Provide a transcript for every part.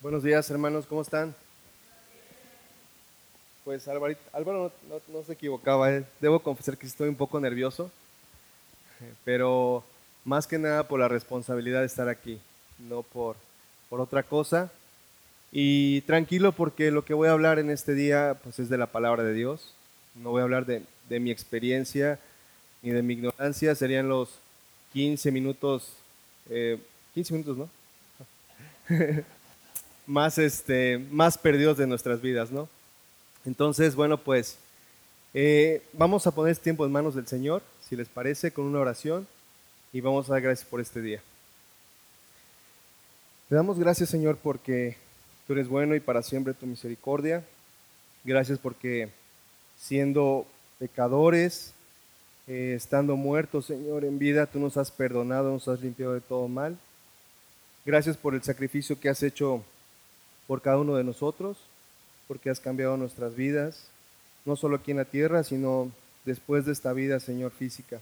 Buenos días, hermanos, ¿cómo están? Pues Álvaro, Álvaro no, se equivocaba, eh. debo confesar que estoy un poco nervioso, pero más que nada por la responsabilidad de estar aquí, no por, por otra cosa. Y tranquilo porque lo que voy a hablar en este día pues es de la palabra de Dios, no voy a hablar de, de mi experiencia ni de mi ignorancia, serían los 15 minutos, eh, 15 minutos, ¿no? más, este, más perdidos de nuestras vidas, ¿no? Entonces, bueno, pues eh, vamos a poner este tiempo en manos del Señor, si les parece, con una oración y vamos a dar gracias por este día. Te damos gracias, Señor, porque tú eres bueno y para siempre tu misericordia. Gracias porque siendo pecadores, eh, estando muertos, Señor, en vida, tú nos has perdonado, nos has limpiado de todo mal. Gracias por el sacrificio que has hecho por cada uno de nosotros, porque has cambiado nuestras vidas, no solo aquí en la tierra, sino después de esta vida, Señor, física.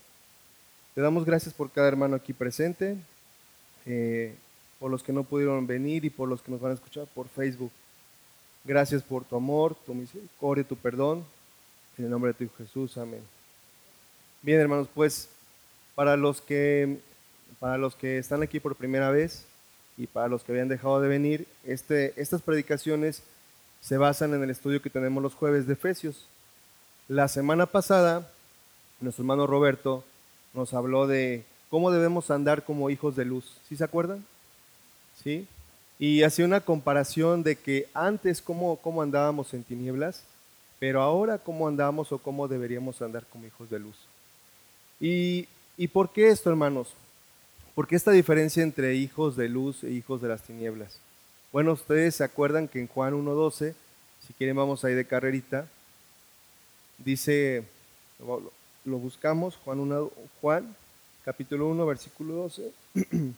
Te damos gracias por cada hermano aquí presente, eh, por los que no pudieron venir y por los que nos van a escuchar por Facebook. Gracias por tu amor, tu misericordia, tu perdón. En el nombre de tu Jesús, amén. Bien, hermanos, pues para los que para los que están aquí por primera vez, y para los que habían dejado de venir, este, estas predicaciones se basan en el estudio que tenemos los jueves de Efesios. La semana pasada, nuestro hermano Roberto nos habló de cómo debemos andar como hijos de luz. ¿Sí se acuerdan? ¿Sí? Y hacía una comparación de que antes cómo, cómo andábamos en tinieblas, pero ahora cómo andamos o cómo deberíamos andar como hijos de luz. ¿Y, y por qué esto, hermanos? ¿Por qué esta diferencia entre hijos de luz e hijos de las tinieblas? Bueno, ustedes se acuerdan que en Juan 1.12, si quieren vamos ahí de carrerita, dice, lo buscamos, Juan, 1, Juan capítulo 1, versículo 12.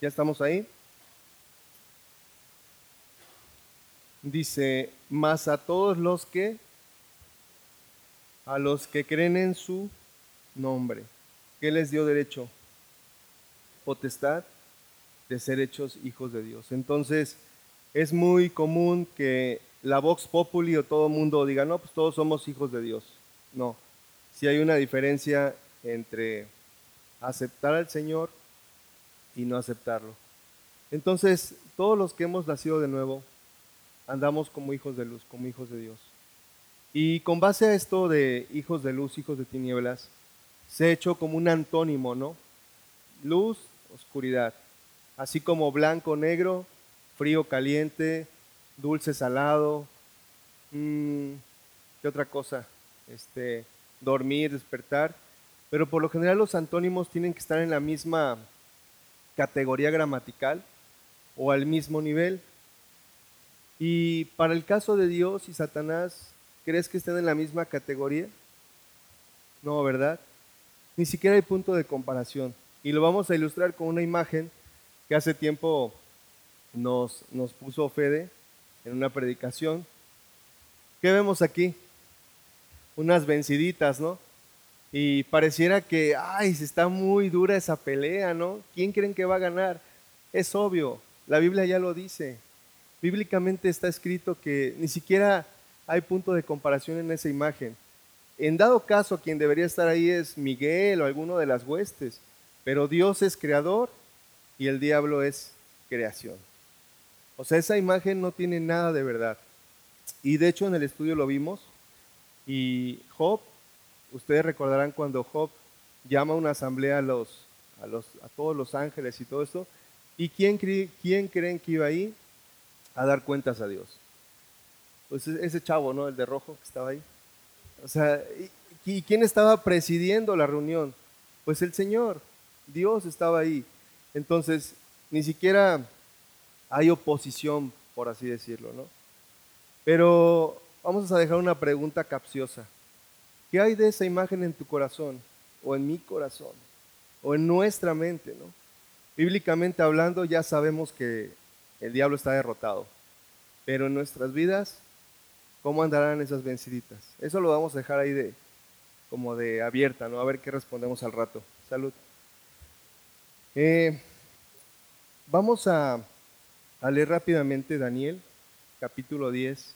¿Ya estamos ahí? Dice, más a todos los que, a los que creen en su nombre. ¿Qué les dio derecho? Potestad de ser hechos hijos de Dios. Entonces, es muy común que la Vox Populi o todo mundo diga, no, pues todos somos hijos de Dios. No, si hay una diferencia entre aceptar al Señor y no aceptarlo. Entonces, todos los que hemos nacido de nuevo, andamos como hijos de luz, como hijos de Dios. Y con base a esto de hijos de luz, hijos de tinieblas, se ha hecho como un antónimo, ¿no? Luz, oscuridad. Así como blanco, negro, frío, caliente, dulce, salado. Mm, ¿Qué otra cosa? Este, dormir, despertar. Pero por lo general los antónimos tienen que estar en la misma categoría gramatical o al mismo nivel. Y para el caso de Dios y Satanás, ¿crees que estén en la misma categoría? No, ¿verdad? Ni siquiera hay punto de comparación. Y lo vamos a ilustrar con una imagen que hace tiempo nos, nos puso Fede en una predicación. ¿Qué vemos aquí? Unas venciditas, ¿no? Y pareciera que, ay, se está muy dura esa pelea, ¿no? ¿Quién creen que va a ganar? Es obvio, la Biblia ya lo dice. Bíblicamente está escrito que ni siquiera hay punto de comparación en esa imagen. En dado caso, quien debería estar ahí es Miguel o alguno de las huestes, pero Dios es creador y el diablo es creación. O sea, esa imagen no tiene nada de verdad. Y de hecho en el estudio lo vimos. Y Job, ustedes recordarán cuando Job llama a una asamblea a, todos los ángeles y todo esto. ¿Y quién, quién creen que iba ahí a dar cuentas a Dios? Pues ese chavo, ¿no? El de rojo que estaba ahí. O sea, ¿y quién estaba presidiendo la reunión? Pues el Señor, Dios estaba ahí. Entonces, ni siquiera hay oposición, por así decirlo, ¿no? Pero vamos a dejar una pregunta capciosa. ¿Qué hay de esa imagen en tu corazón o en mi corazón o en nuestra mente, ¿no? Bíblicamente hablando, ya sabemos que el diablo está derrotado, pero en nuestras vidas ¿Cómo andarán esas venciditas? Eso lo vamos a dejar ahí de como de abierta, ¿no? A ver qué respondemos al rato. Salud. Eh, vamos a, a leer rápidamente Daniel, capítulo 10,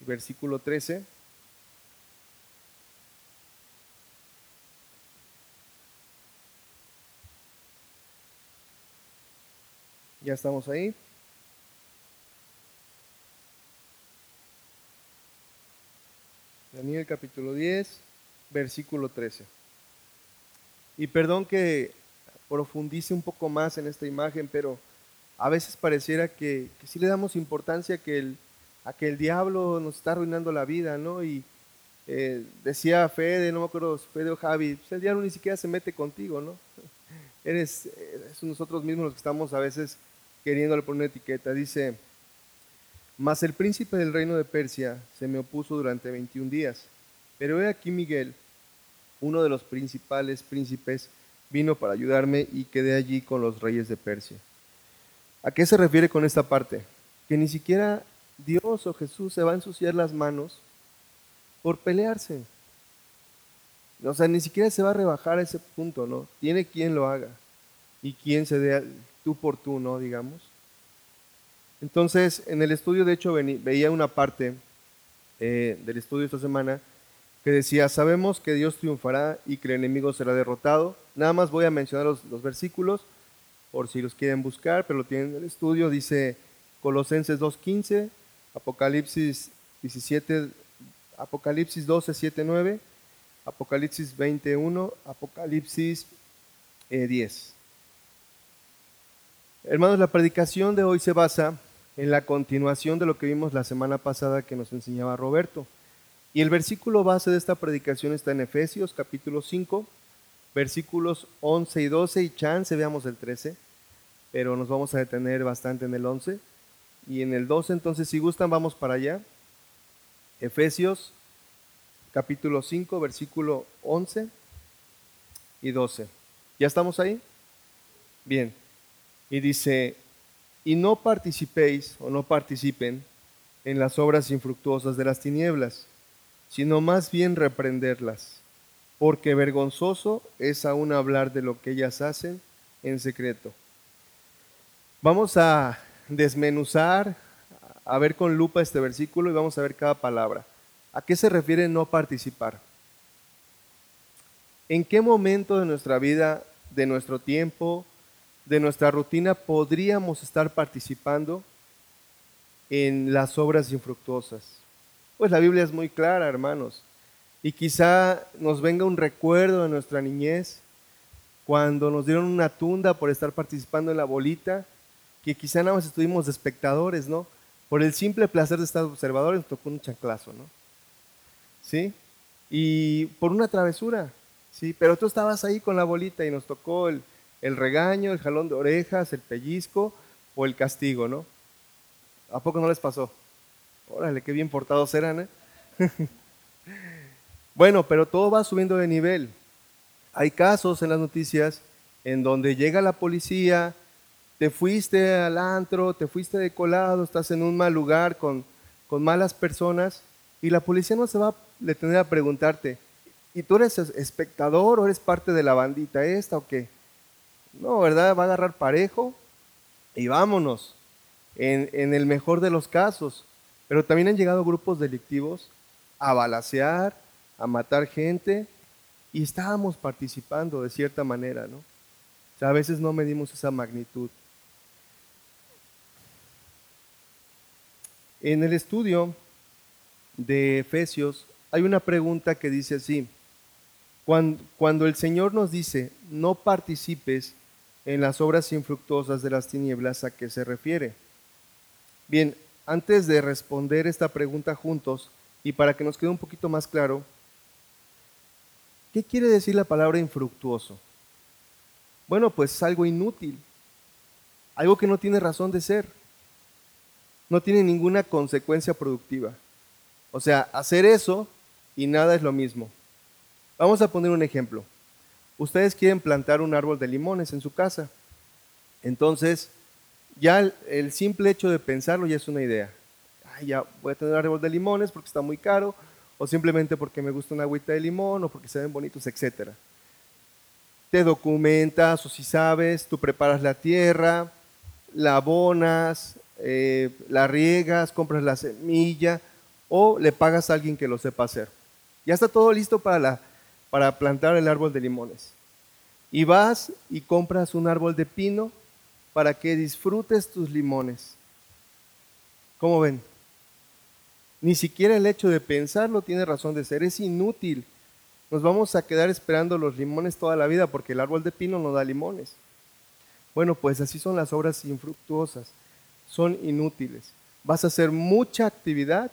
versículo 13. Ya estamos ahí. Daniel capítulo 10, versículo 13. Y perdón que profundice un poco más en esta imagen, pero a veces pareciera que, que sí le damos importancia a que el diablo nos está arruinando la vida, ¿no? Y eh, decía Fede, no me acuerdo, Fede o Javi, pues el diablo ni siquiera se mete contigo, ¿no? Eres, es nosotros mismos los que estamos a veces queriéndole poner una etiqueta. Dice, mas el príncipe del reino de Persia se me opuso durante 21 días. Pero he aquí Miguel, uno de los principales príncipes, vino para ayudarme y quedé allí con los reyes de Persia. ¿A qué se refiere con esta parte? Que ni siquiera Dios o Jesús se va a ensuciar las manos por pelearse. O sea, ni siquiera se va a rebajar a ese punto, ¿no? Tiene quien lo haga y quien se dé tú por tú, ¿no? Digamos. Entonces, en el estudio, de hecho, veía una parte eh, del estudio esta semana que decía, sabemos que Dios triunfará y que el enemigo será derrotado. Nada más voy a mencionar los, los versículos por si los quieren buscar, pero lo tienen en el estudio. Dice Colosenses 2.15, Apocalipsis 17, Apocalipsis 12, 7, 9, Apocalipsis 21, Apocalipsis 10. Eh, Hermanos, la predicación de hoy se basa en la continuación de lo que vimos la semana pasada que nos enseñaba Roberto. Y el versículo base de esta predicación está en Efesios capítulo 5, versículos 11 y 12, y chance veamos el 13, pero nos vamos a detener bastante en el 11. Y en el 12, entonces, si gustan, vamos para allá. Efesios capítulo 5, versículo 11 y 12. ¿Ya estamos ahí? Bien. Y dice, y no participéis o no participen en las obras infructuosas de las tinieblas, sino más bien reprenderlas, porque vergonzoso es aún hablar de lo que ellas hacen en secreto. Vamos a desmenuzar, a ver con lupa este versículo y vamos a ver cada palabra. ¿A qué se refiere no participar? ¿En qué momento de nuestra vida, de nuestro tiempo, de nuestra rutina podríamos estar participando en las obras infructuosas? Pues la Biblia es muy clara, hermanos. Y quizá nos venga un recuerdo de nuestra niñez, cuando nos dieron una tunda por estar participando en la bolita, que quizá nada más estuvimos de espectadores, ¿no? Por el simple placer de estar observadores nos tocó un chanclazo, ¿no? ¿Sí? Y por una travesura, ¿sí? Pero tú estabas ahí con la bolita y nos tocó el, el regaño, el jalón de orejas, el pellizco o el castigo, ¿no? ¿A poco no les pasó? Órale, qué bien portados eran, ¿eh? bueno, pero todo va subiendo de nivel. Hay casos en las noticias en donde llega la policía, te fuiste al antro, te fuiste de colado, estás en un mal lugar con, con malas personas y la policía no se va a detener a preguntarte, ¿y tú eres espectador o eres parte de la bandita esta o qué? No, ¿verdad? Va a agarrar parejo y vámonos, en, el mejor de los casos. Pero también han llegado grupos delictivos a balasear, a matar gente, y estábamos participando de cierta manera, ¿no? O sea, a veces no medimos esa magnitud. En el estudio de Efesios hay una pregunta que dice así, cuando el Señor nos dice, no participes en las obras infructuosas de las tinieblas a qué se refiere. Bien, antes de responder esta pregunta juntos y para que nos quede un poquito más claro, ¿qué quiere decir la palabra infructuoso? Bueno, pues es algo inútil, algo que no tiene razón de ser, no tiene ninguna consecuencia productiva. O sea, hacer eso y nada es lo mismo. Vamos a poner un ejemplo ustedes quieren plantar un árbol de limones en su casa. Entonces, ya el, simple hecho de pensarlo ya es una idea. ya voy a tener un árbol de limones porque está muy caro, o simplemente porque me gusta una agüita de limón, o porque se ven bonitos, etc. Te documentas, o si sabes, tú preparas la tierra, la abonas, eh, la riegas, compras la semilla o le pagas a alguien que lo sepa hacer. Ya está todo listo para, la, para plantar el árbol de limones. Y vas y compras un árbol de pino para que disfrutes tus limones. ¿Cómo ven? Ni siquiera el hecho de pensarlo tiene razón de ser, es inútil. Nos vamos a quedar esperando los limones toda la vida porque el árbol de pino no da limones. Bueno, pues así son las obras infructuosas, son inútiles. Vas a hacer mucha actividad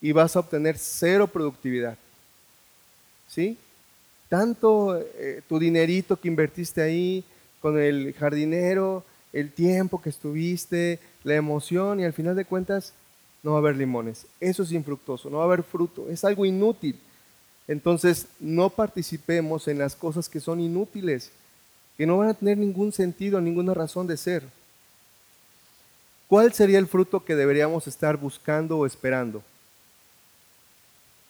y vas a obtener cero productividad. ¿Sí? Tanto eh, tu dinerito que invertiste ahí con el jardinero, el tiempo que estuviste, la emoción y al final de cuentas no va a haber limones. Eso es infructuoso, no va a haber fruto, es algo inútil. Entonces no participemos en las cosas que son inútiles, que no van a tener ningún sentido, ninguna razón de ser. ¿Cuál sería el fruto que deberíamos estar buscando o esperando?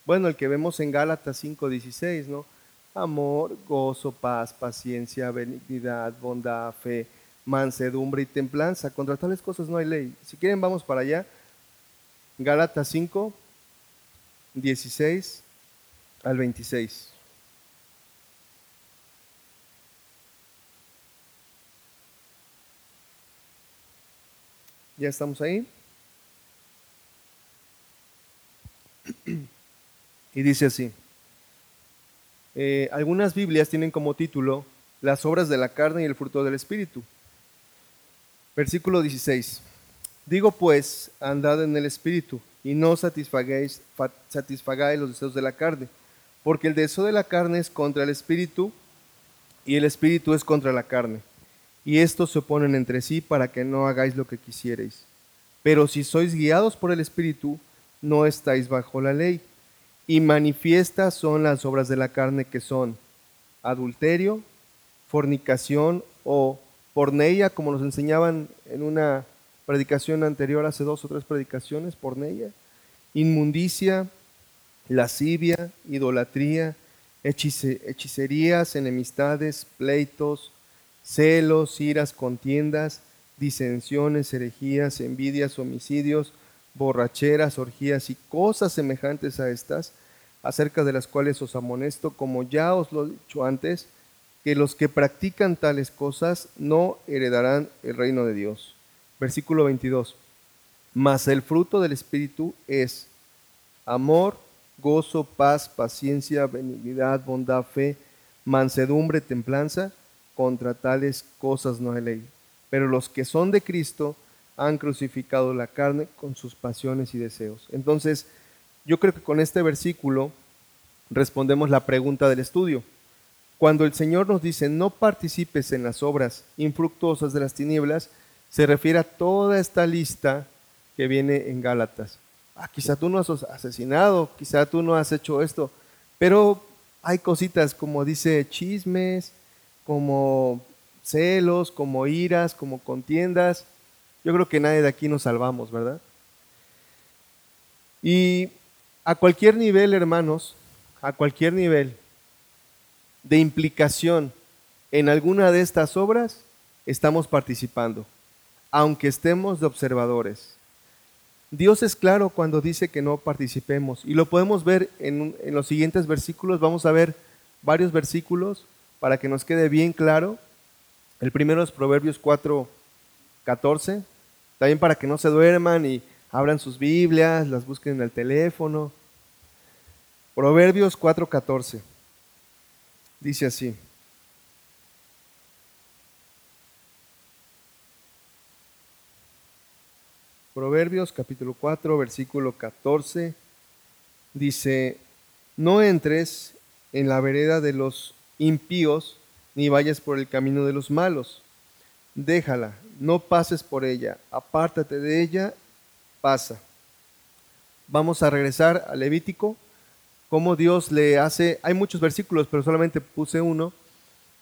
Bueno, el que vemos en Gálatas 5:16, ¿no? Amor, gozo, paz, paciencia, benignidad, bondad, fe, mansedumbre y templanza. Contra tales cosas no hay ley. Si quieren, vamos para allá. Gálatas 5, 16 al 26. ¿Ya estamos ahí? Y dice así. Eh, algunas Biblias tienen como título las obras de la carne y el fruto del Espíritu. Versículo 16. Digo pues, andad en el Espíritu y no satisfagáis, satisfagáis los deseos de la carne, porque el deseo de la carne es contra el Espíritu y el Espíritu es contra la carne. Y estos se oponen entre sí para que no hagáis lo que quisierais. Pero si sois guiados por el Espíritu, no estáis bajo la ley. Y manifiestas son las obras de la carne que son adulterio, fornicación o porneia, como nos enseñaban en una predicación anterior, hace dos o tres predicaciones, porneia, inmundicia, lascivia, idolatría, hechicerías, enemistades, pleitos, celos, iras, contiendas, disensiones, herejías, envidias, homicidios, borracheras, orgías y cosas semejantes a estas, acerca de las cuales os amonesto, como ya os lo he dicho antes, que los que practican tales cosas no heredarán el reino de Dios. Versículo 22. Mas el fruto del Espíritu es amor, gozo, paz, paciencia, benignidad, bondad, fe, mansedumbre, templanza. Contra tales cosas no hay ley. Pero los que son de Cristo han crucificado la carne con sus pasiones y deseos. Entonces, yo creo que con este versículo respondemos la pregunta del estudio. Cuando el Señor nos dice no participes en las obras infructuosas de las tinieblas, se refiere a toda esta lista que viene en Gálatas. Ah, quizá tú no has asesinado, quizá tú no has hecho esto, pero hay cositas como dice chismes, como celos, como iras, como contiendas. Yo creo que nadie de aquí nos salvamos, ¿verdad? Y a cualquier nivel, hermanos, a cualquier nivel, de implicación en alguna de estas obras, estamos participando, aunque estemos de observadores. Dios es claro cuando dice que no participemos y lo podemos ver en, los siguientes versículos. Vamos a ver varios versículos para que nos quede bien claro. El primero es Proverbios 4, 14. También para que no se duerman y abran sus Biblias, las busquen en el teléfono. Proverbios 4, 14. Dice así. Proverbios capítulo 4, versículo 14. Dice, no entres en la vereda de los impíos, ni vayas por el camino de los malos. Déjala, no pases por ella, apártate de ella, pasa. Vamos a regresar a Levítico cómo Dios le hace, hay muchos versículos, pero solamente puse uno,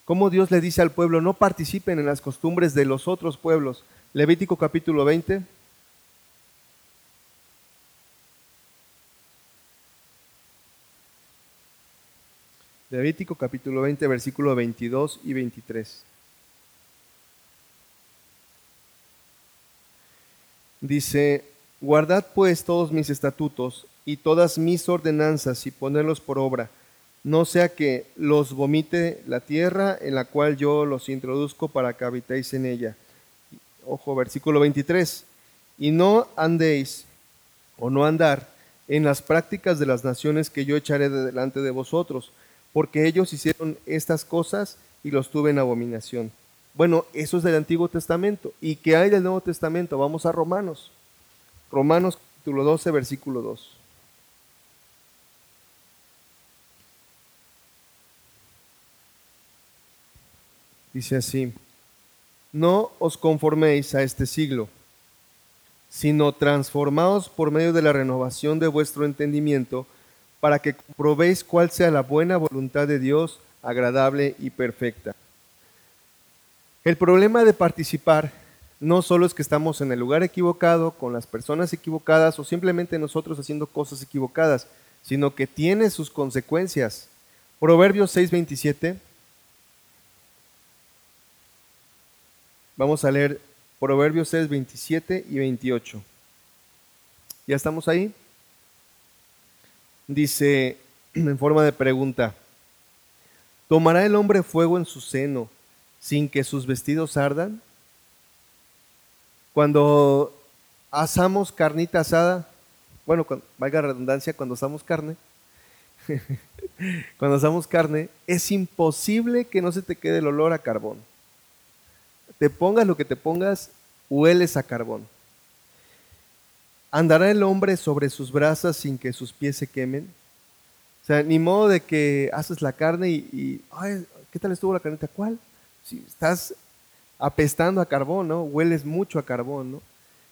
cómo Dios le dice al pueblo, no participen en las costumbres de los otros pueblos. Levítico capítulo 20. Levítico capítulo 20, versículo 22 y 23. Dice, guardad pues todos mis estatutos y todas mis ordenanzas y ponerlos por obra, no sea que los vomite la tierra en la cual yo los introduzco para que habitéis en ella. Ojo, versículo 23. Y no andéis o no andar en las prácticas de las naciones que yo echaré de delante de vosotros, porque ellos hicieron estas cosas y los tuve en abominación. Bueno, eso es del Antiguo Testamento. ¿Y qué hay del Nuevo Testamento? Vamos a Romanos. Romanos capítulo 12, versículo 2. Dice así, no os conforméis a este siglo, sino transformaos por medio de la renovación de vuestro entendimiento, para que comprobéis cuál sea la buena voluntad de Dios, agradable y perfecta. El problema de participar no solo es que estamos en el lugar equivocado, con las personas equivocadas o simplemente nosotros haciendo cosas equivocadas, sino que tiene sus consecuencias. Proverbios 6:27 Vamos a leer Proverbios 6, 27 y 28. ¿Ya estamos ahí? Dice en forma de pregunta, ¿tomará el hombre fuego en su seno sin que sus vestidos ardan? Cuando asamos carnita asada, bueno, valga redundancia, cuando asamos carne, cuando asamos carne, es imposible que no se te quede el olor a carbón te pongas lo que te pongas, hueles a carbón. ¿Andará el hombre sobre sus brasas sin que sus pies se quemen? O sea, ni modo de que haces la carne y, ay, ¿qué tal estuvo la carnita? ¿Cuál? Si estás apestando a carbón, ¿no? Hueles mucho a carbón, ¿no?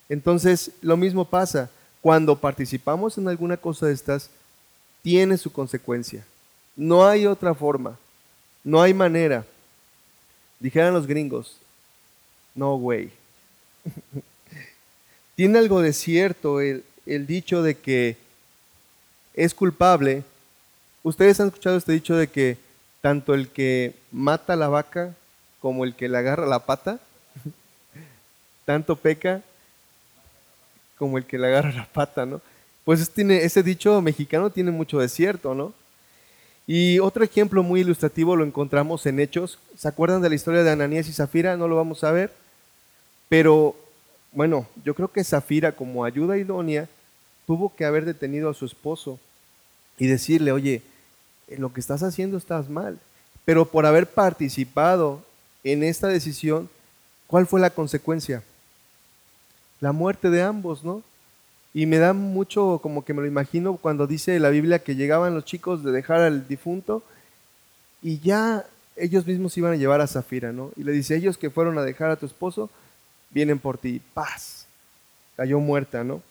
Entonces, lo mismo pasa. Cuando participamos en alguna cosa de estas, tiene su consecuencia. No hay otra forma. No hay manera. Dijeran los gringos, no, güey. Tiene algo de cierto el, dicho de que es culpable. Ustedes han escuchado este dicho de que tanto el que mata la vaca como el que le agarra la pata, tanto peca como el que le agarra la pata, ¿no? Pues tiene, ese dicho mexicano tiene mucho de cierto, ¿no? Y otro ejemplo muy ilustrativo lo encontramos en Hechos. ¿Se acuerdan de la historia de Ananías y Zafira? ¿No lo vamos a ver? Pero bueno, yo creo que Zafira como ayuda idónea tuvo que haber detenido a su esposo y decirle, oye, lo que estás haciendo estás mal. Pero por haber participado en esta decisión, ¿cuál fue la consecuencia? La muerte de ambos, ¿no? Y me da mucho como que me lo imagino cuando dice la Biblia que llegaban los chicos de dejar al difunto y ya ellos mismos iban a llevar a Zafira, ¿no? Y le dice, ellos que fueron a dejar a tu esposo, vienen por ti. Paz. Cayó muerta, ¿no?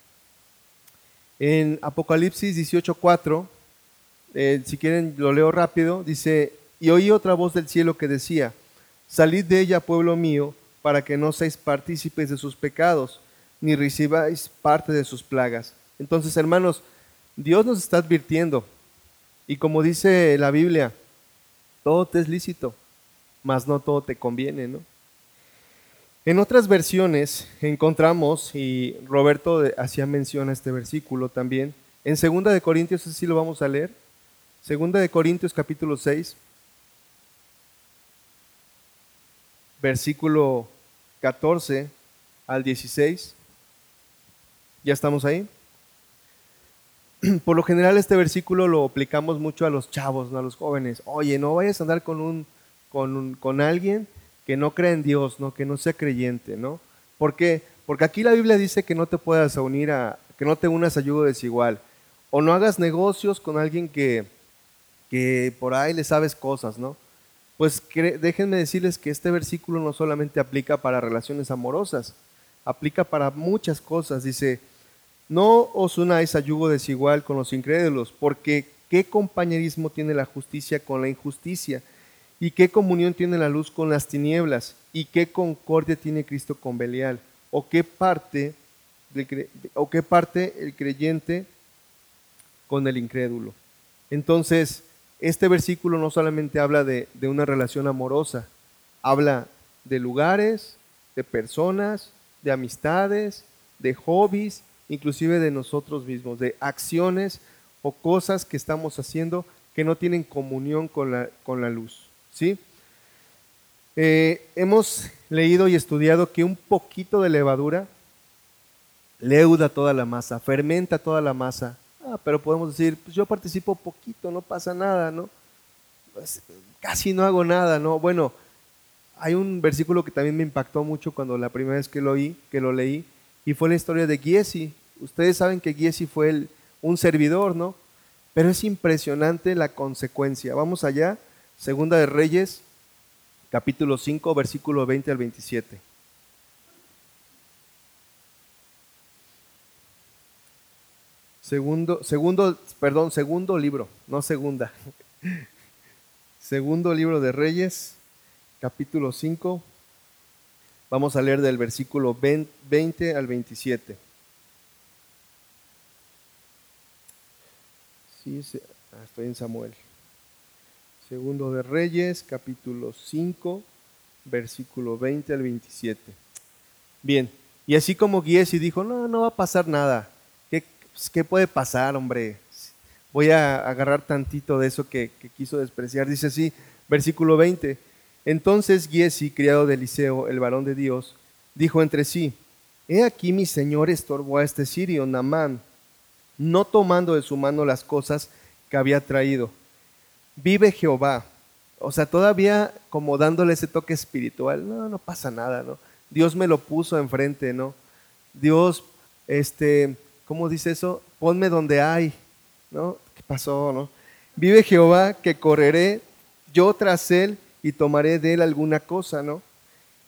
En Apocalipsis 18:4, eh, si quieren lo leo rápido, dice, y oí otra voz del cielo que decía, salid de ella, pueblo mío, para que no seáis partícipes de sus pecados, ni recibáis parte de sus plagas. Entonces, hermanos, Dios nos está advirtiendo, y como dice la Biblia, todo te es lícito, mas no todo te conviene, ¿no? En otras versiones encontramos, y Roberto hacía mención a este versículo también, en 2 de Corintios, así lo vamos a leer, 2 de Corintios capítulo 6, versículo 14 al 16. ¿Ya estamos ahí? Por lo general este versículo lo aplicamos mucho a los chavos, ¿no? a los jóvenes. Oye, no vayas a andar con, un, con, con alguien que no cree en Dios, ¿no? que no sea creyente, ¿no? ¿Por qué? Porque aquí la Biblia dice que no te puedas unir a, que no te unas a yugo desigual, o no hagas negocios con alguien que, que por ahí le sabes cosas, ¿no? Pues déjenme decirles que este versículo no solamente aplica para relaciones amorosas, aplica para muchas cosas. Dice, no os unáis a yugo desigual con los incrédulos, porque ¿qué compañerismo tiene la justicia con la injusticia? ¿Y qué comunión tiene la luz con las tinieblas? ¿Y qué concordia tiene Cristo con Belial? ¿O qué parte, o qué parte el creyente con el incrédulo? Entonces, este versículo no solamente habla de, una relación amorosa, habla de lugares, de personas, de amistades, de hobbies, inclusive de nosotros mismos, de acciones o cosas que estamos haciendo que no tienen comunión con la, con la luz. ¿sí? Eh, hemos leído y estudiado que un poquito de levadura leuda toda la masa, fermenta toda la masa. Pero podemos decir, pues yo participo poquito, no pasa nada, ¿no? Pues, casi no hago nada, ¿no? Bueno, hay un versículo que también me impactó mucho cuando la primera vez que lo oí, que lo leí, y fue la historia de Giesi. Ustedes saben que Giesi fue un servidor, ¿no? Pero es impresionante la consecuencia. Vamos allá, Segunda de Reyes, capítulo 5, versículo 20 al 27. Segundo, segundo, perdón, segundo libro, no segunda. Segundo libro de Reyes, capítulo 5. Vamos a leer del versículo 20 al 27. Sí, ah, estoy en Samuel. Segundo de Reyes, capítulo 5, versículo 20 al 27. Bien, y así como Giesi dijo, no, no va a pasar nada. ¿Qué, pues, ¿Qué, puede pasar, hombre? Voy a agarrar tantito de eso que, que quiso despreciar. Dice así, versículo 20. Entonces Giesi, criado de Eliseo, el varón de Dios, dijo entre sí, He aquí mi señor estorbó a este sirio, Namán, no tomando de su mano las cosas que había traído. Vive Jehová. O sea, todavía como dándole ese toque espiritual, no, no pasa nada, ¿no? Dios me lo puso enfrente, ¿no? Dios, este, ¿cómo dice eso? Ponme donde hay, ¿no? ¿Qué pasó, no? Vive Jehová que correré yo tras él y tomaré de él alguna cosa, ¿no?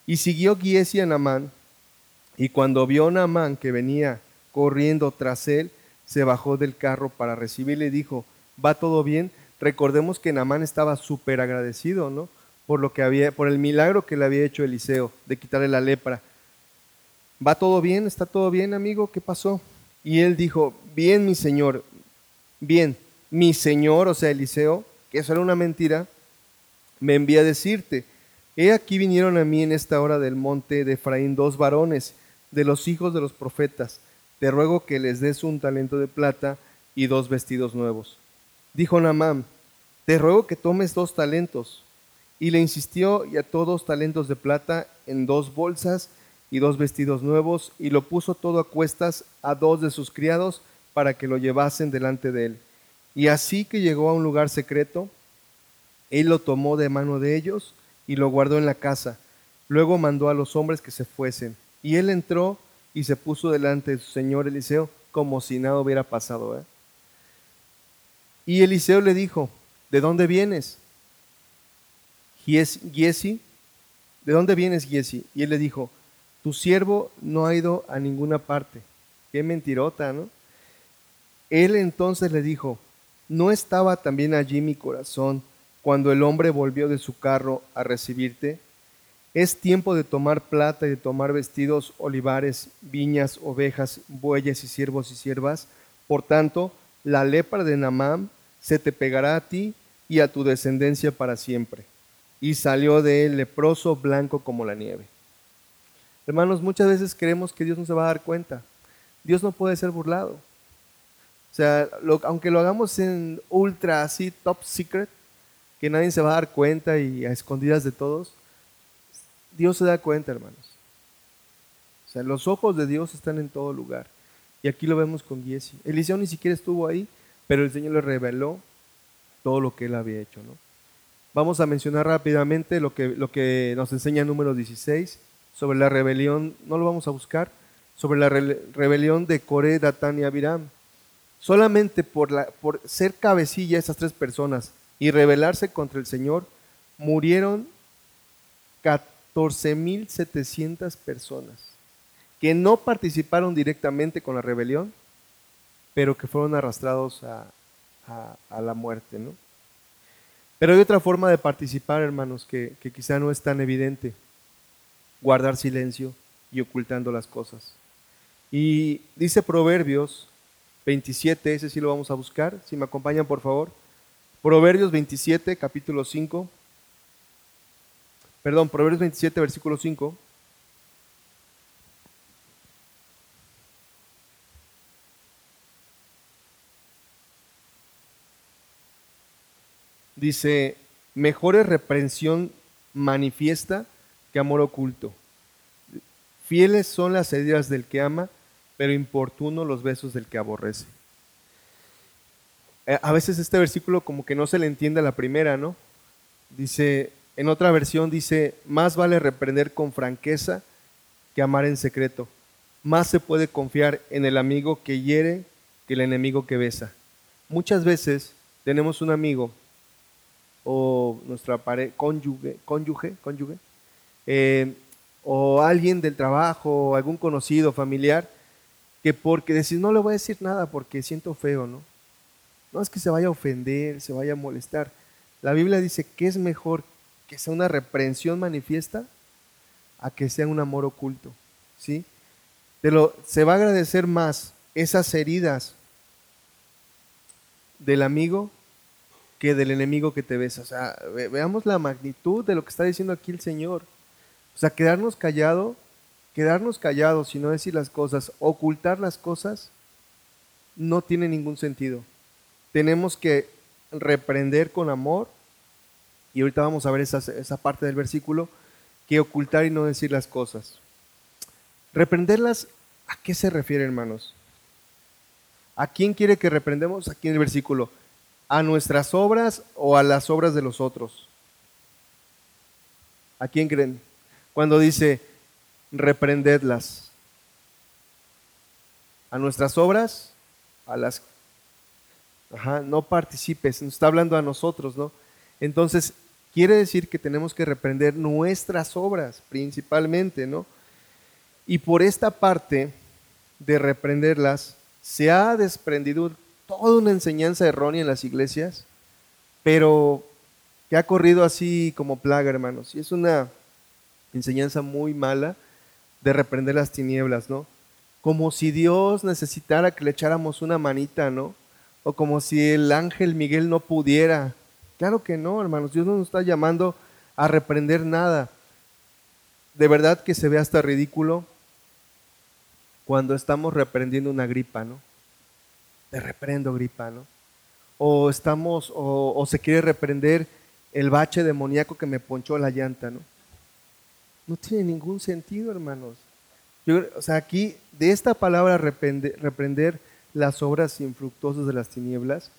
Y siguió Giesi a Namán, y cuando vio a Namán que venía corriendo tras él, se bajó del carro para recibirle y dijo, ¿va todo bien? Recordemos que Namán estaba súper agradecido, ¿no? Por lo que había, por el milagro que le había hecho Eliseo de quitarle la lepra. ¿Va todo bien? ¿Está todo bien, amigo? ¿Qué pasó? Y él dijo, bien, mi señor, bien, mi señor, o sea, Eliseo, que eso era una mentira, me envía a decirte, he aquí vinieron a mí en esta hora del monte de Efraín dos varones de los hijos de los profetas, te ruego que les des un talento de plata y dos vestidos nuevos. Dijo Naamán, te ruego que tomes dos talentos. Y le insistió y ató dos talentos de plata en dos bolsas y dos vestidos nuevos, y lo puso todo a cuestas a dos de sus criados para que lo llevasen delante de él. Y así que llegó a un lugar secreto, él lo tomó de mano de ellos y lo guardó en la casa. Luego mandó a los hombres que se fuesen. Y él entró y se puso delante de su señor Eliseo como si nada hubiera pasado. ¿eh? Y Eliseo le dijo, ¿de dónde vienes? Giesi, ¿de dónde vienes, Giesi? Y él le dijo, tu siervo no ha ido a ninguna parte. Qué mentirota, ¿no? Él entonces le dijo, ¿no estaba también allí mi corazón cuando el hombre volvió de su carro a recibirte? Es tiempo de tomar plata y de tomar vestidos, olivares, viñas, ovejas, bueyes y siervos y siervas. Por tanto, la lepra de Namán se te pegará a ti y a tu descendencia para siempre. Y salió de él leproso, blanco como la nieve. Hermanos, muchas veces creemos que Dios no se va a dar cuenta. Dios no puede ser burlado. O sea, aunque lo hagamos en ultra así, top secret, que nadie se va a dar cuenta y a escondidas de todos, Dios se da cuenta, hermanos. O sea, los ojos de Dios están en todo lugar. Y aquí lo vemos con Giesi. Eliseo ni siquiera estuvo ahí, pero el Señor le reveló todo lo que él había hecho. ¿no? Vamos a mencionar rápidamente lo que, lo que nos enseña número 16 sobre la rebelión, no lo vamos a buscar, sobre la rebelión de Coré, Datán y Abiram. Solamente por, la, por ser cabecilla esas tres personas y rebelarse contra el Señor, murieron 14.700 personas que no participaron directamente con la rebelión, pero que fueron arrastrados a, la muerte. ¿no? Pero hay otra forma de participar, hermanos, que, que quizá no es tan evidente guardar silencio y ocultando las cosas. Y dice Proverbios 27, ese sí lo vamos a buscar, si me acompañan por favor. Proverbios 27, capítulo 5. Perdón, Proverbios 27, versículo 5. Dice, mejor es reprensión manifiesta que amor oculto. Fieles son las heridas del que ama, pero importuno los besos del que aborrece. Eh, a veces este versículo como que no se le entiende a la primera, ¿no? Dice, en otra versión dice, más vale reprender con franqueza que amar en secreto. Más se puede confiar en el amigo que hiere que el enemigo que besa. Muchas veces tenemos un amigo o nuestra pareja, cónyuge, cónyuge, cónyuge eh, o alguien del trabajo, algún conocido, familiar, que porque decir no le voy a decir nada porque siento feo, ¿no? No es que se vaya a ofender, se vaya a molestar. La Biblia dice que es mejor que sea una reprensión manifiesta a que sea un amor oculto, ¿sí? Pero se va a agradecer más esas heridas del amigo que del enemigo que te besa. O sea, veamos la magnitud de lo que está diciendo aquí el Señor. O sea, quedarnos callado, quedarnos callados y no decir las cosas, ocultar las cosas, no tiene ningún sentido. Tenemos que reprender con amor, y ahorita vamos a ver esa, esa parte del versículo, que ocultar y no decir las cosas. Reprenderlas, ¿a qué se refiere, hermanos? ¿A quién quiere que reprendemos? Aquí en el versículo. ¿A nuestras obras o a las obras de los otros? ¿A quién creen? Cuando dice reprendedlas. ¿A nuestras obras? A las... Ajá, no participes. Nos está hablando a nosotros, ¿no? Entonces, quiere decir que tenemos que reprender nuestras obras principalmente, ¿no? Y por esta parte de reprenderlas, se ha desprendido toda una enseñanza errónea en las iglesias, pero que ha corrido así como plaga, hermanos. Y es una enseñanza muy mala de reprender las tinieblas, ¿no? Como si Dios necesitara que le echáramos una manita, ¿no? O como si el ángel Miguel no pudiera. Claro que no, hermanos. Dios no nos está llamando a reprender nada. De verdad que se ve hasta ridículo cuando estamos reprendiendo una gripa, ¿no? Te reprendo gripa, ¿no? O estamos, o, se quiere reprender el bache demoníaco que me ponchó la llanta, ¿no? No tiene ningún sentido, hermanos. o sea, aquí, de esta palabra reprender, las obras infructuosas de las tinieblas,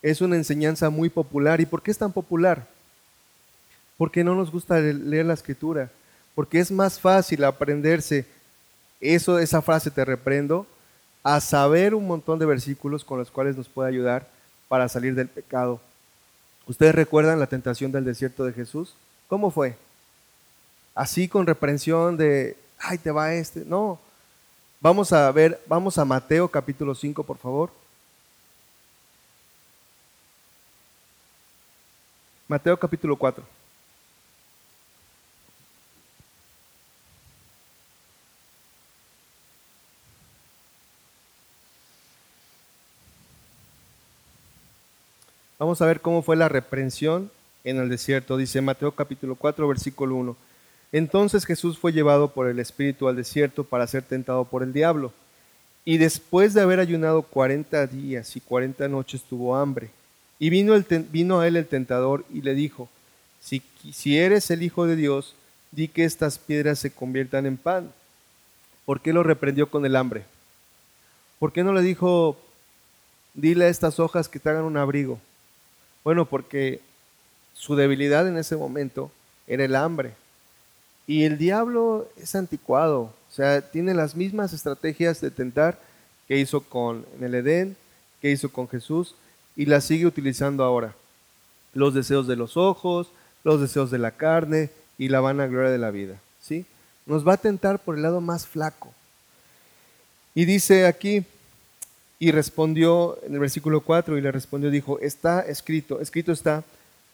es una enseñanza muy popular. ¿Y por qué es tan popular? Porque no nos gusta leer la escritura. Porque es más fácil aprenderse eso, esa frase te reprendo, a saber un montón de versículos con los cuales nos puede ayudar para salir del pecado. ¿Ustedes recuerdan la tentación del desierto de Jesús? ¿Cómo fue? Así con reprensión de, ay, te va este. No. Vamos a ver, vamos a Mateo capítulo 5, por favor. Mateo capítulo 4. Vamos a ver cómo fue la reprensión en el desierto. Dice Mateo capítulo 4, versículo 1. Entonces Jesús fue llevado por el Espíritu al desierto para ser tentado por el diablo. Y después de haber ayunado cuarenta días y cuarenta noches tuvo hambre. Y vino, a él el tentador y le dijo, si, si eres el Hijo de Dios, di que estas piedras se conviertan en pan. ¿Por qué lo reprendió con el hambre? ¿Por qué no le dijo, dile a estas hojas que te hagan un abrigo? Bueno, porque su debilidad en ese momento era el hambre. Y el diablo es anticuado, o sea, tiene las mismas estrategias de tentar que hizo con el Edén, que hizo con Jesús, y las sigue utilizando ahora. Los deseos de los ojos, los deseos de la carne y la vanagloria de la vida. ¿sí? Nos va a tentar por el lado más flaco. Y dice aquí, y respondió en el versículo 4 y le respondió, dijo, está escrito, escrito está,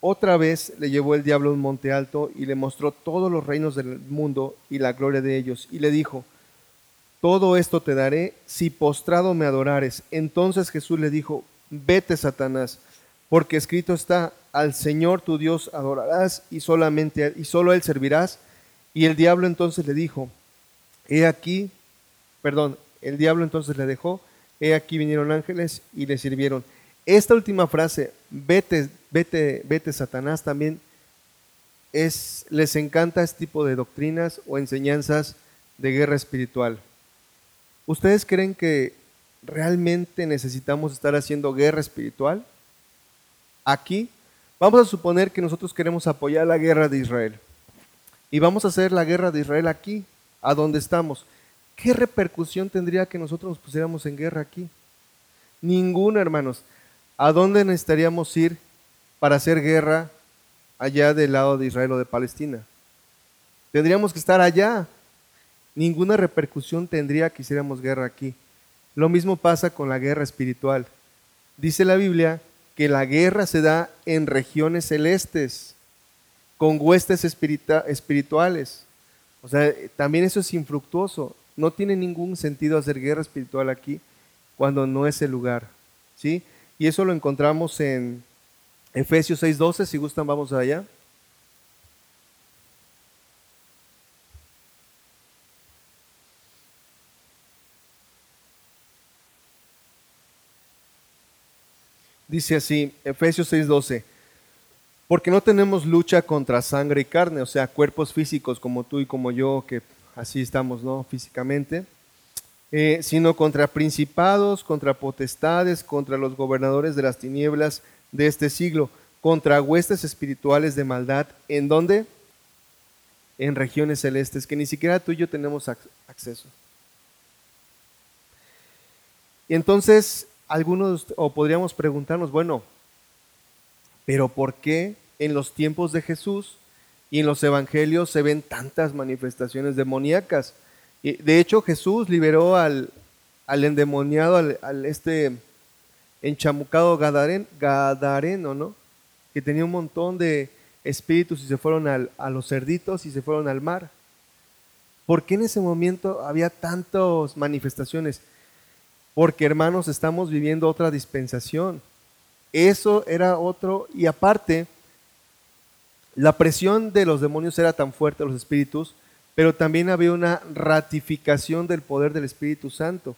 Otra vez le llevó el diablo a un monte alto y le mostró todos los reinos del mundo y la gloria de ellos. Y le dijo, todo esto te daré si postrado me adorares. Entonces Jesús le dijo, vete Satanás, porque escrito está, al Señor tu Dios adorarás y solamente y solo a él servirás. Y el diablo entonces le dijo, he aquí, perdón, el diablo entonces le dejó, he aquí vinieron ángeles y le sirvieron. Esta última frase, vete, vete, vete Satanás, también es, les encanta este tipo de doctrinas o enseñanzas de guerra espiritual. ¿Ustedes creen que realmente necesitamos estar haciendo guerra espiritual? Aquí, vamos a suponer que nosotros queremos apoyar la guerra de Israel. Y vamos a hacer la guerra de Israel aquí, a donde estamos. ¿Qué repercusión tendría que nosotros nos pusiéramos en guerra aquí? Ninguna, hermanos. ¿A dónde necesitaríamos ir para hacer guerra allá del lado de Israel o de Palestina? Tendríamos que estar allá. Ninguna repercusión tendría que hiciéramos guerra aquí. Lo mismo pasa con la guerra espiritual. Dice la Biblia que la guerra se da en regiones celestes, con huestes espirituales. O sea, también eso es infructuoso. No tiene ningún sentido hacer guerra espiritual aquí cuando no es el lugar. ¿Sí? Y eso lo encontramos en Efesios 6:12, si gustan vamos allá. Dice así, Efesios 6:12, porque no tenemos lucha contra sangre y carne, o sea, cuerpos físicos como tú y como yo, que así estamos, ¿no? Físicamente eh, sino contra principados, contra potestades, contra los gobernadores de las tinieblas de este siglo, contra huestes espirituales de maldad. ¿En dónde? En regiones celestes, que ni siquiera tú y yo tenemos acceso. Y entonces, algunos, o podríamos preguntarnos, bueno, pero ¿por qué en los tiempos de Jesús y en los evangelios se ven tantas manifestaciones demoníacas? de hecho, Jesús liberó al, endemoniado, al, este enchamucado gadareno, ¿no? Que tenía un montón de espíritus y se fueron a los cerditos y se fueron al mar. ¿Por qué en ese momento había tantas manifestaciones? Porque hermanos, estamos viviendo otra dispensación. Eso era otro, y aparte, la presión de los demonios era tan fuerte, los espíritus, pero también había una ratificación del poder del Espíritu Santo.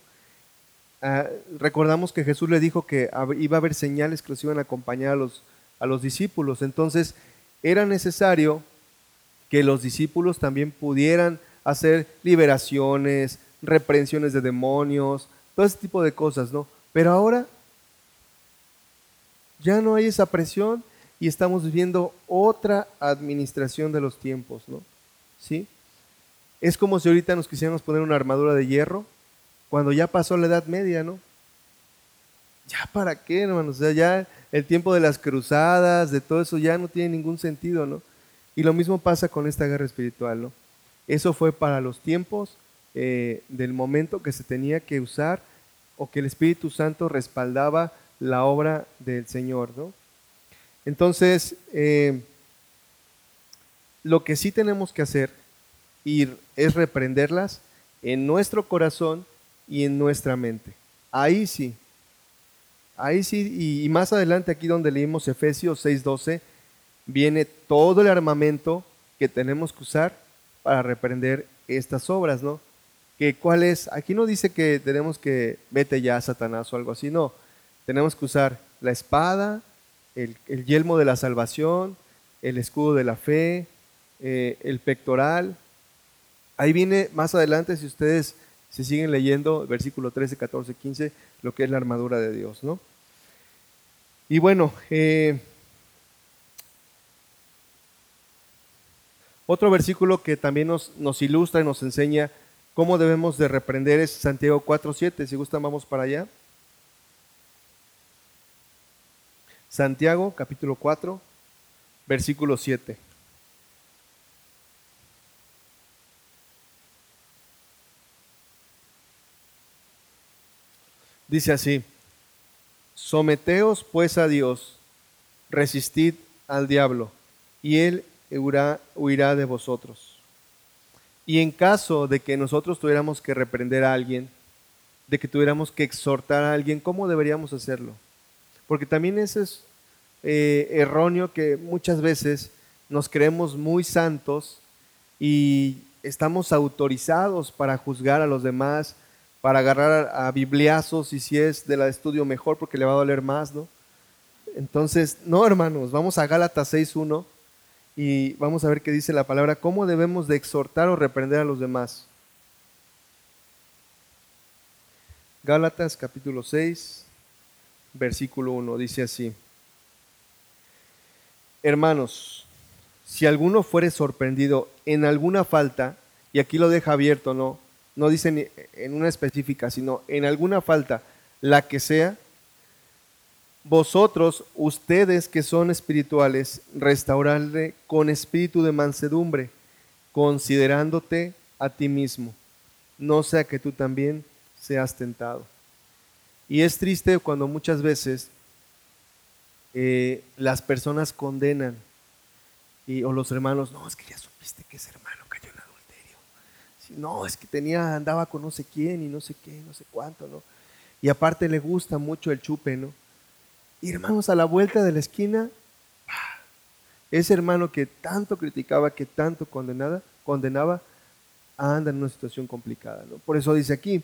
Ah, recordamos que Jesús le dijo que iba a haber señales que los iban a acompañar a los, discípulos. Entonces, era necesario que los discípulos también pudieran hacer liberaciones, reprensiones de demonios, todo ese tipo de cosas, ¿no? Pero ahora ya no hay esa presión y estamos viviendo otra administración de los tiempos, ¿no? ¿Sí? Es como si ahorita nos quisiéramos poner una armadura de hierro cuando ya pasó la Edad Media, ¿no? ¿Ya para qué, hermano? O sea, ya el tiempo de las cruzadas, de todo eso, ya no tiene ningún sentido, ¿no? Y lo mismo pasa con esta guerra espiritual, ¿no? Eso fue para los tiempos eh, del momento que se tenía que usar o que el Espíritu Santo respaldaba la obra del Señor, ¿no? Entonces, eh, lo que sí tenemos que hacer ir es reprenderlas en nuestro corazón y en nuestra mente. Ahí sí. Ahí sí, y, más adelante aquí donde leímos Efesios 6:12, viene todo el armamento que tenemos que usar para reprender estas obras, ¿no? Que cuál es, aquí no dice que tenemos que vete ya Satanás o algo así, no. Tenemos que usar la espada, el, yelmo de la salvación, el escudo de la fe, eh, el pectoral, Ahí viene más adelante, si ustedes se siguen leyendo, versículo 13, 14, 15, lo que es la armadura de Dios, ¿no? Y bueno, eh, otro versículo que también nos, nos, ilustra y nos enseña cómo debemos de reprender es Santiago 4, 7. Si gustan, vamos para allá. Santiago, capítulo 4, versículo 7. Dice así, Someteos pues a Dios, resistid al diablo, y él huirá, huirá de vosotros. Y en caso de que nosotros tuviéramos que reprender a alguien, de que tuviéramos que exhortar a alguien, ¿cómo deberíamos hacerlo? Porque también eso es eh, erróneo que muchas veces nos creemos muy santos y estamos autorizados para juzgar a los demás, para agarrar a, bibliazos y si es de la estudio mejor porque le va a doler más, ¿no? Entonces, no hermanos, vamos a Gálatas 6.1 y vamos a ver qué dice la palabra, cómo debemos de exhortar o reprender a los demás. Gálatas capítulo 6, versículo 1, dice así. Hermanos, si alguno fuere sorprendido en alguna falta, y aquí lo deja abierto, no, no dice en una específica, sino en alguna falta, la que sea, vosotros, ustedes que son espirituales, restaurarle con espíritu de mansedumbre, considerándote a ti mismo, no sea que tú también seas tentado. Y es triste cuando muchas veces eh, las personas condenan y, o los hermanos, no, es que ya supiste que ese hermano. No, es que tenía, andaba con no sé quién y no sé qué, no sé cuánto, ¿no? Y aparte le gusta mucho el chupe, ¿no? Y hermanos, a la vuelta de la esquina, ese hermano que tanto criticaba, que tanto condenaba, condenaba, anda en una situación complicada. ¿no? Por eso dice aquí,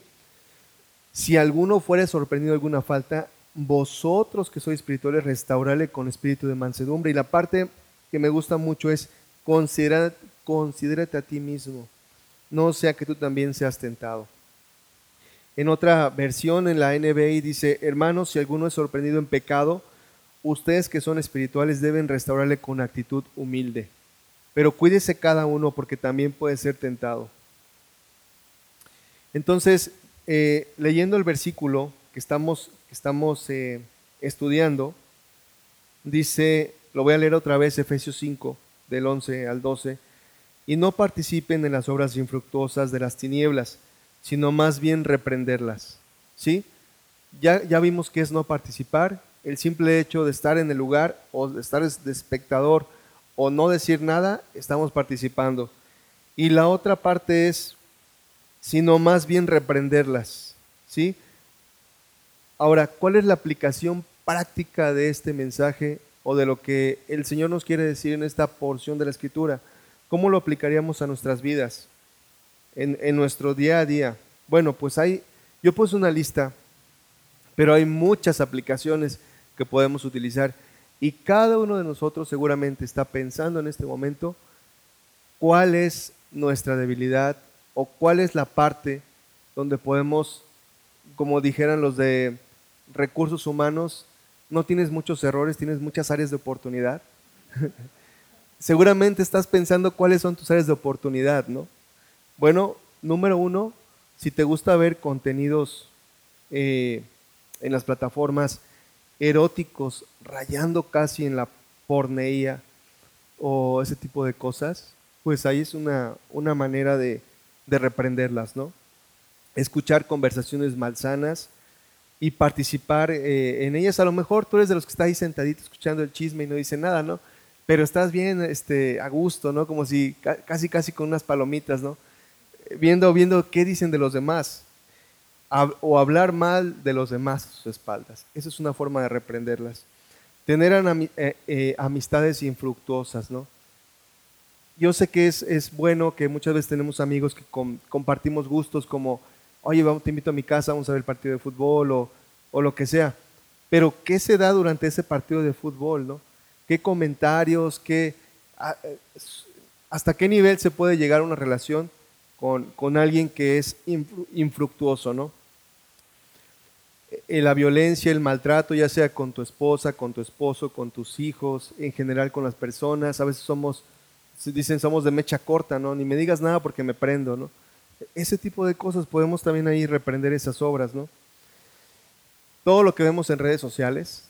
si alguno fuere sorprendido de alguna falta, vosotros que sois espirituales, restaurale con espíritu de mansedumbre. Y la parte que me gusta mucho es, considérate a ti mismo, no sea que tú también seas tentado. En otra versión, en la NBI, dice, hermanos, si alguno es sorprendido en pecado, ustedes que son espirituales deben restaurarle con actitud humilde. Pero cuídese cada uno porque también puede ser tentado. Entonces, eh, leyendo el versículo que estamos, eh, estudiando, dice, lo voy a leer otra vez, Efesios 5, del 11 al 12, y no participen en las obras infructuosas de las tinieblas sino más bien reprenderlas. ¿Sí? Ya, ya vimos que es no participar, el simple hecho de estar en el lugar o de estar de espectador o no decir nada, estamos participando. Y la otra parte es, sino más bien reprenderlas. ¿Sí? Ahora, ¿cuál es la aplicación práctica de este mensaje o de lo que el Señor nos quiere decir en esta porción de la Escritura? ¿Cómo lo aplicaríamos a nuestras vidas? en, nuestro día a día? Bueno, pues hay, yo puse una lista, pero hay muchas aplicaciones que podemos utilizar y cada uno de nosotros seguramente está pensando en este momento cuál es nuestra debilidad o cuál es la parte donde podemos, como dijeran los de recursos humanos, no tienes muchos errores, tienes muchas áreas de oportunidad. Seguramente estás pensando cuáles son tus áreas de oportunidad, ¿no? Bueno, número uno, si te gusta ver contenidos eh, en las plataformas eróticos, rayando casi en la porneía o ese tipo de cosas, pues ahí es una, una manera de, reprenderlas, ¿no? Escuchar conversaciones malsanas y participar eh, en ellas. A lo mejor tú eres de los que está ahí sentadito escuchando el chisme y no dice nada, ¿no? Pero estás bien este, a gusto, ¿no? Como si casi, casi con unas palomitas, ¿no? viendo, viendo qué dicen de los demás o hablar mal de los demás a sus espaldas. Esa es una forma de reprenderlas. Tener eh, eh, amistades infructuosas, ¿no? Yo sé que es, bueno que muchas veces tenemos amigos que compartimos gustos como, oye, vamos, te invito a mi casa, vamos a ver el partido de fútbol o, o lo que sea. Pero, ¿qué se da durante ese partido de fútbol, no? ¿Qué comentarios, qué, eh, hasta qué nivel se puede llegar a una relación con, alguien que es infructuoso, ¿no? Eh, la violencia, el maltrato, ya sea con tu esposa, con tu esposo, con tus hijos, en general con las personas, a veces somos, dicen somos de mecha corta, ¿no? Ni me digas nada porque me prendo, ¿no? Ese tipo de cosas podemos también ahí reprender esas obras, ¿no? Todo lo que vemos en redes sociales,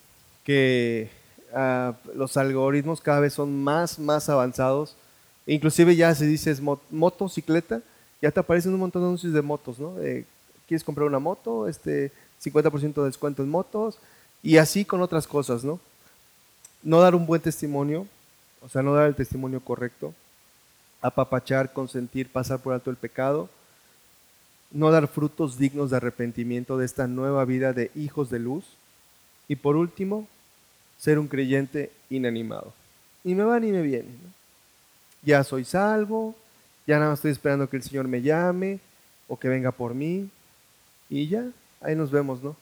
que ah, los algoritmos cada vez son más, más avanzados, inclusive ya se dice es motocicleta, ya te aparecen un montón de anuncios de motos, ¿no? ¿Quieres comprar una moto? Este, 50% de descuento en motos, Y así con otras cosas, ¿no? No dar un buen testimonio, o sea, no dar el testimonio correcto, apapachar, consentir, pasar por alto el pecado, no dar frutos dignos de arrepentimiento de esta nueva vida de hijos de luz. Y por último, ser un creyente inanimado. Ni me va ni me viene. Ya soy salvo, ya nada más estoy esperando que el Señor me llame o que venga por mí. Y ya, ahí nos vemos, ¿no?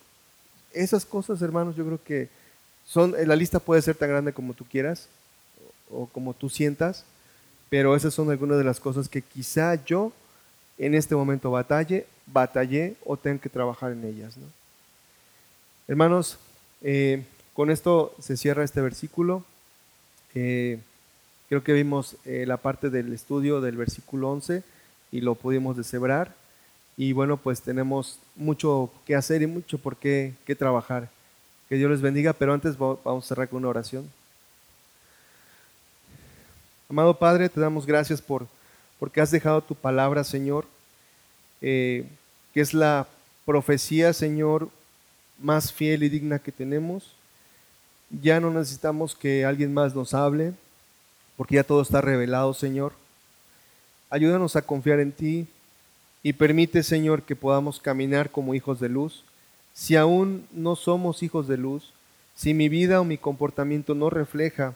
Esas cosas, hermanos, yo creo que son, la lista puede ser tan grande como tú quieras o como tú sientas, pero esas son algunas de las cosas que quizá yo en este momento batalle, batallé o tengo que trabajar en ellas. ¿no? Hermanos, eh, con esto se cierra este versículo. Eh, creo que vimos eh, la parte del estudio del versículo 11 y lo pudimos deshebrar. Y bueno, pues tenemos mucho que hacer y mucho por qué, qué trabajar. Que Dios les bendiga, pero antes vamos a cerrar con una oración. Amado Padre, te damos gracias por porque has dejado tu palabra, Señor, eh, que es la profecía, Señor, más fiel y digna que tenemos. Ya no necesitamos que alguien más nos hable, porque ya todo está revelado, Señor. Ayúdanos a confiar en ti y permite, Señor, que podamos caminar como hijos de luz. Si aún no somos hijos de luz, si mi vida o mi comportamiento no refleja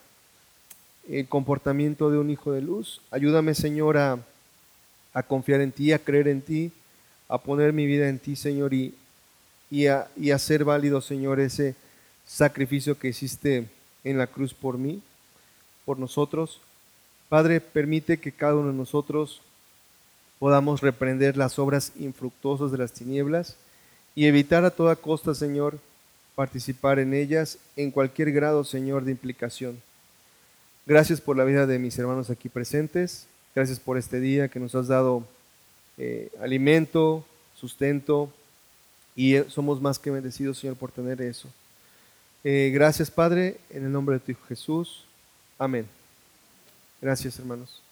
el comportamiento de un hijo de luz. Ayúdame, Señor, a, confiar en ti, a creer en ti, a poner mi vida en ti, Señor, y, y, a, y hacer válido, Señor, ese sacrificio que hiciste en la cruz por mí, por nosotros. Padre, permite que cada uno de nosotros podamos reprender las obras infructuosas de las tinieblas y evitar a toda costa, Señor, participar en ellas en cualquier grado, Señor, de implicación. Gracias por la vida de mis hermanos aquí presentes. Gracias por este día que nos has dado eh, alimento, sustento y somos más que bendecidos, Señor, por tener eso. Eh, gracias, Padre, en el nombre de tu Hijo Jesús. Amén. Gracias, hermanos.